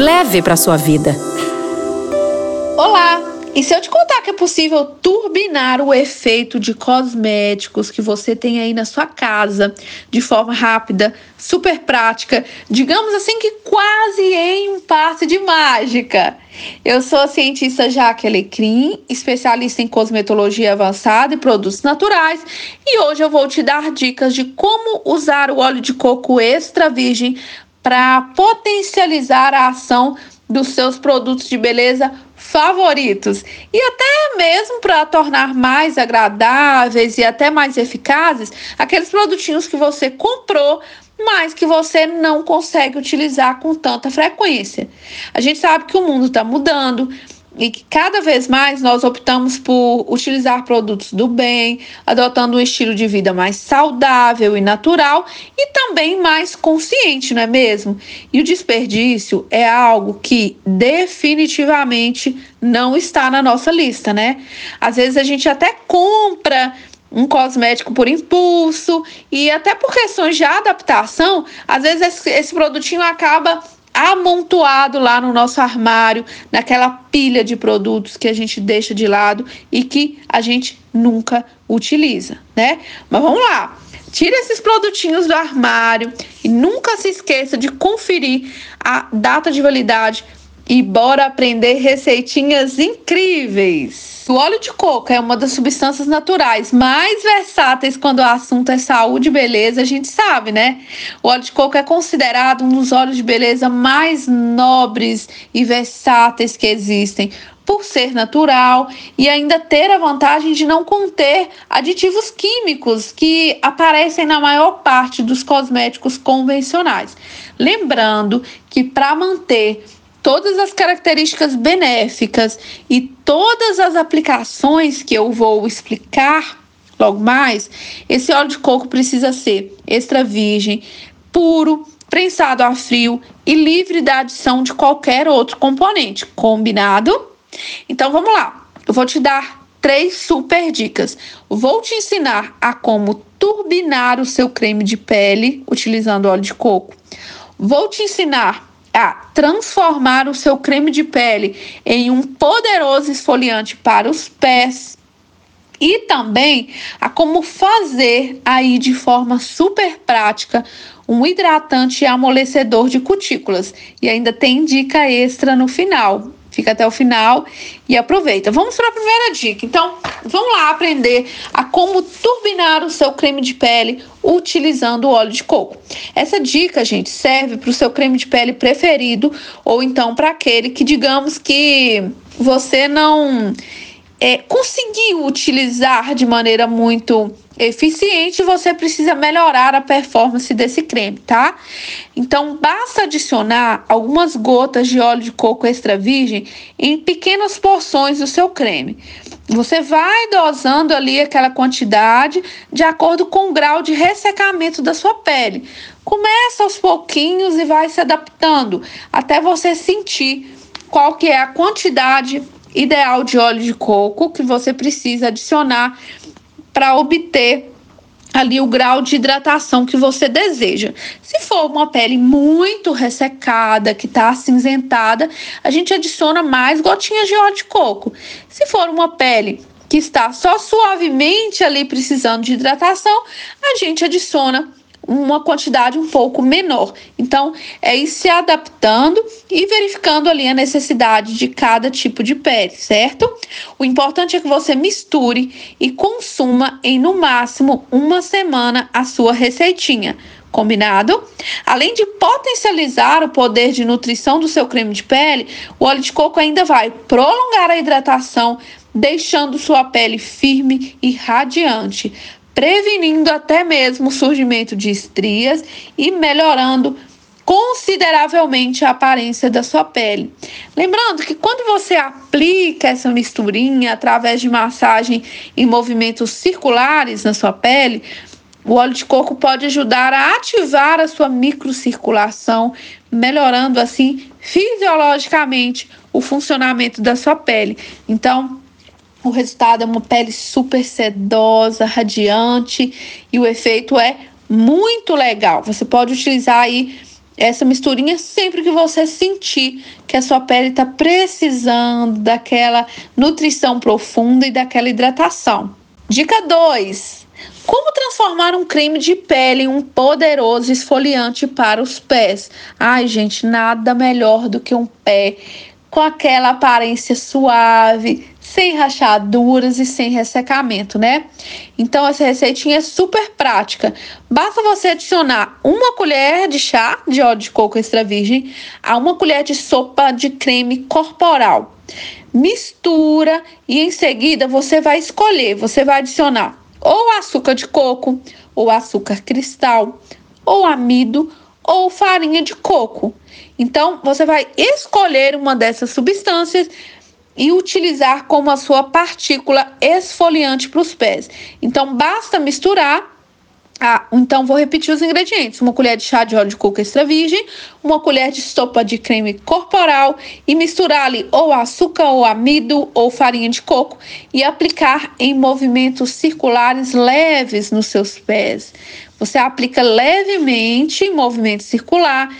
leve para sua vida. Olá! E se eu te contar que é possível turbinar o efeito de cosméticos que você tem aí na sua casa de forma rápida, super prática, digamos assim que quase em um passe de mágica? Eu sou a cientista Jaque Alecrim, especialista em cosmetologia avançada e produtos naturais, e hoje eu vou te dar dicas de como usar o óleo de coco extra virgem para potencializar a ação dos seus produtos de beleza favoritos e até mesmo para tornar mais agradáveis e até mais eficazes aqueles produtinhos que você comprou mas que você não consegue utilizar com tanta frequência. A gente sabe que o mundo está mudando, e que cada vez mais nós optamos por utilizar produtos do bem, adotando um estilo de vida mais saudável e natural e também mais consciente, não é mesmo? E o desperdício é algo que definitivamente não está na nossa lista, né? Às vezes a gente até compra um cosmético por impulso e até por questões de adaptação, às vezes esse, esse produtinho acaba amontoado lá no nosso armário, naquela pilha de produtos que a gente deixa de lado e que a gente nunca utiliza, né? Mas vamos lá. Tira esses produtinhos do armário e nunca se esqueça de conferir a data de validade e bora aprender receitinhas incríveis. O óleo de coco é uma das substâncias naturais mais versáteis quando o assunto é saúde e beleza, a gente sabe, né? O óleo de coco é considerado um dos óleos de beleza mais nobres e versáteis que existem, por ser natural e ainda ter a vantagem de não conter aditivos químicos que aparecem na maior parte dos cosméticos convencionais. Lembrando que para manter todas as características benéficas e todas as aplicações que eu vou explicar logo mais, esse óleo de coco precisa ser extra virgem, puro, prensado a frio e livre da adição de qualquer outro componente. Combinado? Então vamos lá. Eu vou te dar três super dicas. Vou te ensinar a como turbinar o seu creme de pele utilizando óleo de coco. Vou te ensinar a transformar o seu creme de pele em um poderoso esfoliante para os pés e também a como fazer aí de forma super prática um hidratante amolecedor de cutículas. E ainda tem dica extra no final. Fica até o final e aproveita. Vamos para a primeira dica. Então, vamos lá aprender a como turbinar o seu creme de pele utilizando o óleo de coco. Essa dica, gente, serve para o seu creme de pele preferido ou então para aquele que, digamos que você não é, conseguiu utilizar de maneira muito eficiente, você precisa melhorar a performance desse creme, tá? Então, basta adicionar algumas gotas de óleo de coco extra virgem em pequenas porções do seu creme. Você vai dosando ali aquela quantidade de acordo com o grau de ressecamento da sua pele. Começa aos pouquinhos e vai se adaptando até você sentir qual que é a quantidade ideal de óleo de coco que você precisa adicionar para obter ali o grau de hidratação que você deseja. Se for uma pele muito ressecada, que está acinzentada, a gente adiciona mais gotinhas de óleo de coco. Se for uma pele que está só suavemente ali precisando de hidratação, a gente adiciona uma quantidade um pouco menor. Então, é ir se adaptando e verificando ali a necessidade de cada tipo de pele, certo? O importante é que você misture e consuma em no máximo uma semana a sua receitinha. Combinado? Além de potencializar o poder de nutrição do seu creme de pele, o óleo de coco ainda vai prolongar a hidratação, deixando sua pele firme e radiante prevenindo até mesmo o surgimento de estrias e melhorando consideravelmente a aparência da sua pele. Lembrando que quando você aplica essa misturinha através de massagem em movimentos circulares na sua pele, o óleo de coco pode ajudar a ativar a sua microcirculação, melhorando assim fisiologicamente o funcionamento da sua pele. Então, o resultado é uma pele super sedosa, radiante e o efeito é muito legal. Você pode utilizar aí essa misturinha sempre que você sentir que a sua pele está precisando daquela nutrição profunda e daquela hidratação. Dica 2. Como transformar um creme de pele em um poderoso esfoliante para os pés? Ai, gente, nada melhor do que um pé com aquela aparência suave, sem rachaduras e sem ressecamento, né? Então essa receitinha é super prática. Basta você adicionar uma colher de chá de óleo de coco extra virgem a uma colher de sopa de creme corporal. Mistura e em seguida você vai escolher, você vai adicionar ou açúcar de coco, ou açúcar cristal, ou amido, ou farinha de coco. Então, você vai escolher uma dessas substâncias e utilizar como a sua partícula esfoliante para os pés. Então, basta misturar ah, então vou repetir os ingredientes: uma colher de chá de óleo de coco extra virgem, uma colher de sopa de creme corporal e misturar ali ou açúcar ou amido ou farinha de coco e aplicar em movimentos circulares leves nos seus pés. Você aplica levemente em movimento circular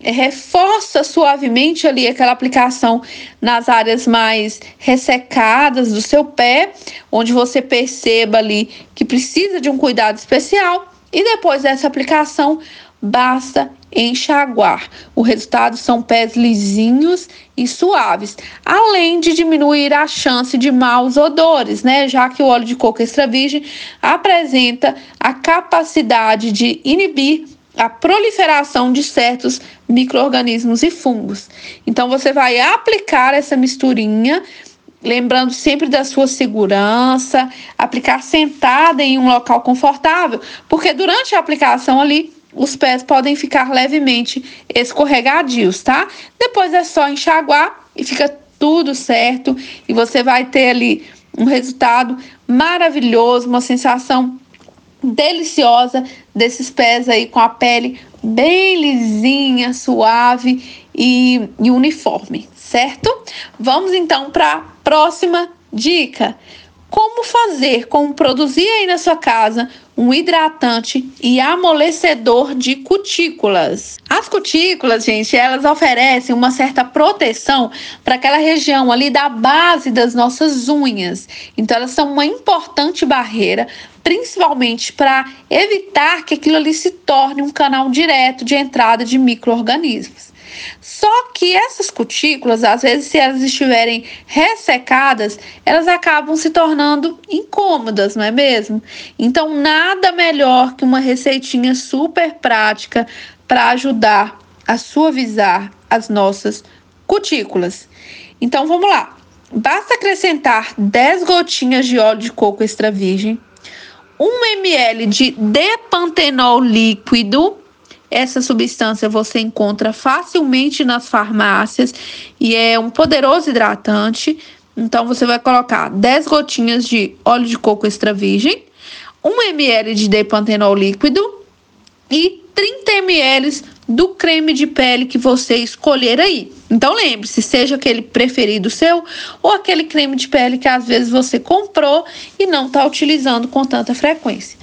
reforça suavemente ali aquela aplicação nas áreas mais ressecadas do seu pé, onde você perceba ali que precisa de um cuidado especial. E depois dessa aplicação, basta enxaguar. O resultado são pés lisinhos e suaves, além de diminuir a chance de maus odores, né? Já que o óleo de coco extra virgem apresenta a capacidade de inibir a proliferação de certos micro-organismos e fungos. Então, você vai aplicar essa misturinha, lembrando sempre da sua segurança, aplicar sentada em um local confortável, porque durante a aplicação ali, os pés podem ficar levemente escorregadios, tá? Depois é só enxaguar e fica tudo certo e você vai ter ali um resultado maravilhoso, uma sensação deliciosa desses pés aí com a pele bem lisinha, suave e, e uniforme, certo? Vamos então para a próxima dica. Como fazer, como produzir aí na sua casa um hidratante e amolecedor de cutículas. As cutículas, gente, elas oferecem uma certa proteção para aquela região ali da base das nossas unhas. Então, elas são uma importante barreira principalmente para evitar que aquilo ali se torne um canal direto de entrada de micro-organismos. Só que essas cutículas, às vezes, se elas estiverem ressecadas, elas acabam se tornando incômodas, não é mesmo? Então, nada melhor que uma receitinha super prática para ajudar a suavizar as nossas cutículas. Então, vamos lá. Basta acrescentar 10 gotinhas de óleo de coco extra virgem 1 ml de depantenol líquido. Essa substância você encontra facilmente nas farmácias e é um poderoso hidratante. Então você vai colocar 10 gotinhas de óleo de coco extra virgem, 1 ml de depantenol líquido e 30 ml do creme de pele que você escolher aí. Então lembre-se, seja aquele preferido seu ou aquele creme de pele que às vezes você comprou e não está utilizando com tanta frequência.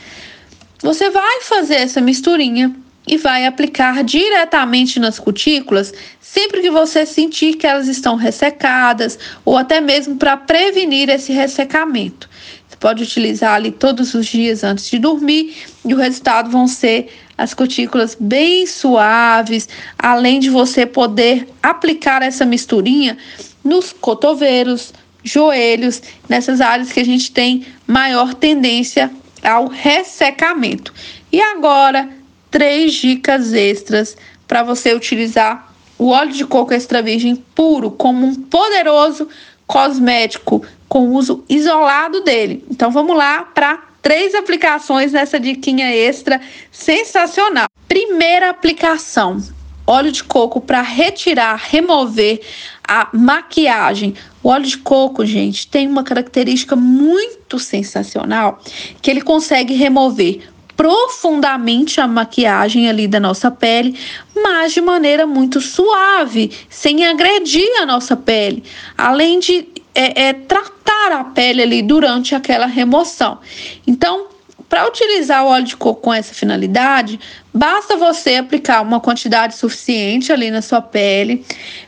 Você vai fazer essa misturinha e vai aplicar diretamente nas cutículas sempre que você sentir que elas estão ressecadas ou até mesmo para prevenir esse ressecamento. Você pode utilizar ali todos os dias antes de dormir e o resultado vão ser as cutículas bem suaves, além de você poder aplicar essa misturinha nos cotovelos, joelhos, nessas áreas que a gente tem maior tendência ao ressecamento. E agora, três dicas extras para você utilizar o óleo de coco extra virgem puro como um poderoso cosmético com uso isolado dele. Então vamos lá para três aplicações nessa diquinha extra sensacional. Primeira aplicação: óleo de coco para retirar, remover a maquiagem. O óleo de coco, gente, tem uma característica muito sensacional que ele consegue remover profundamente a maquiagem ali da nossa pele, mas de maneira muito suave, sem agredir a nossa pele, além de é, é tratar a pele ali durante aquela remoção. Então, para utilizar o óleo de coco com essa finalidade, basta você aplicar uma quantidade suficiente ali na sua pele.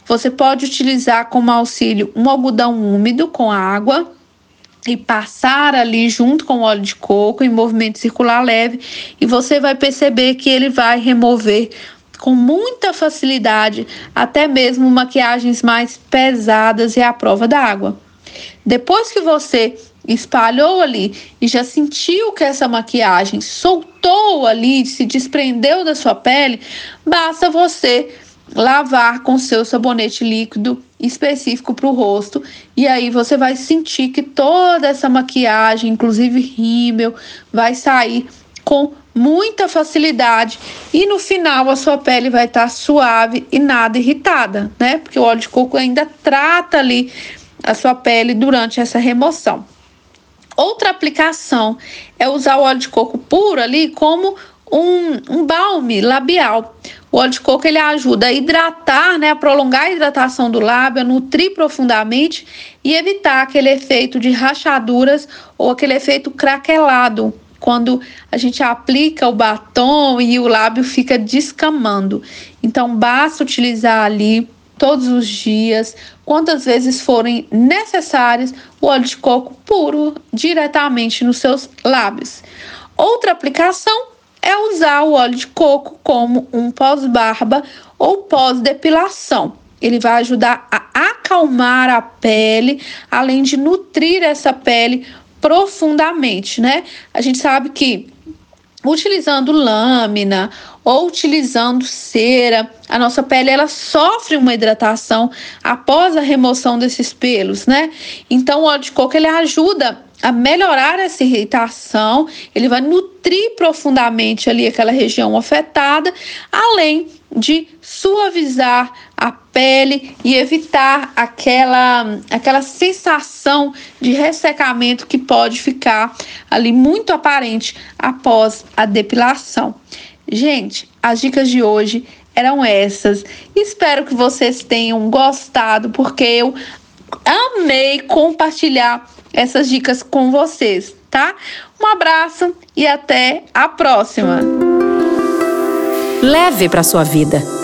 Você pode utilizar como auxílio um algodão úmido com água e passar ali junto com o óleo de coco em movimento circular leve e você vai perceber que ele vai remover com muita facilidade até mesmo maquiagens mais pesadas e à prova d'água. Depois que você espalhou ali e já sentiu que essa maquiagem soltou ali, se desprendeu da sua pele, basta você lavar com seu sabonete líquido específico para o rosto e aí você vai sentir que toda essa maquiagem, inclusive rímel, vai sair com muita facilidade e no final a sua pele vai estar tá suave e nada irritada, né? Porque o óleo de coco ainda trata ali a sua pele durante essa remoção. Outra aplicação é usar o óleo de coco puro ali como um, um balme labial. O óleo de coco ele ajuda a hidratar, né, a prolongar a hidratação do lábio, a nutrir profundamente e evitar aquele efeito de rachaduras ou aquele efeito craquelado quando a gente aplica o batom e o lábio fica descamando. Então basta utilizar ali todos os dias, quantas vezes forem necessárias, o óleo de coco puro diretamente nos seus lábios. Outra aplicação é usar o óleo de coco como um pós-barba ou pós-depilação. Ele vai ajudar a acalmar a pele, além de nutrir essa pele profundamente, né? A gente sabe que utilizando lâmina ou utilizando cera, a nossa pele ela sofre uma hidratação após a remoção desses pelos, né? Então o óleo de coco ele ajuda a melhorar essa irritação, ele vai nutrir profundamente ali aquela região afetada, além de suavizar a pele e evitar aquela, aquela sensação de ressecamento que pode ficar ali muito aparente após a depilação. Gente, as dicas de hoje eram essas. Espero que vocês tenham gostado, porque eu amei compartilhar essas dicas com vocês, tá? Um abraço e até a próxima. Leve para sua vida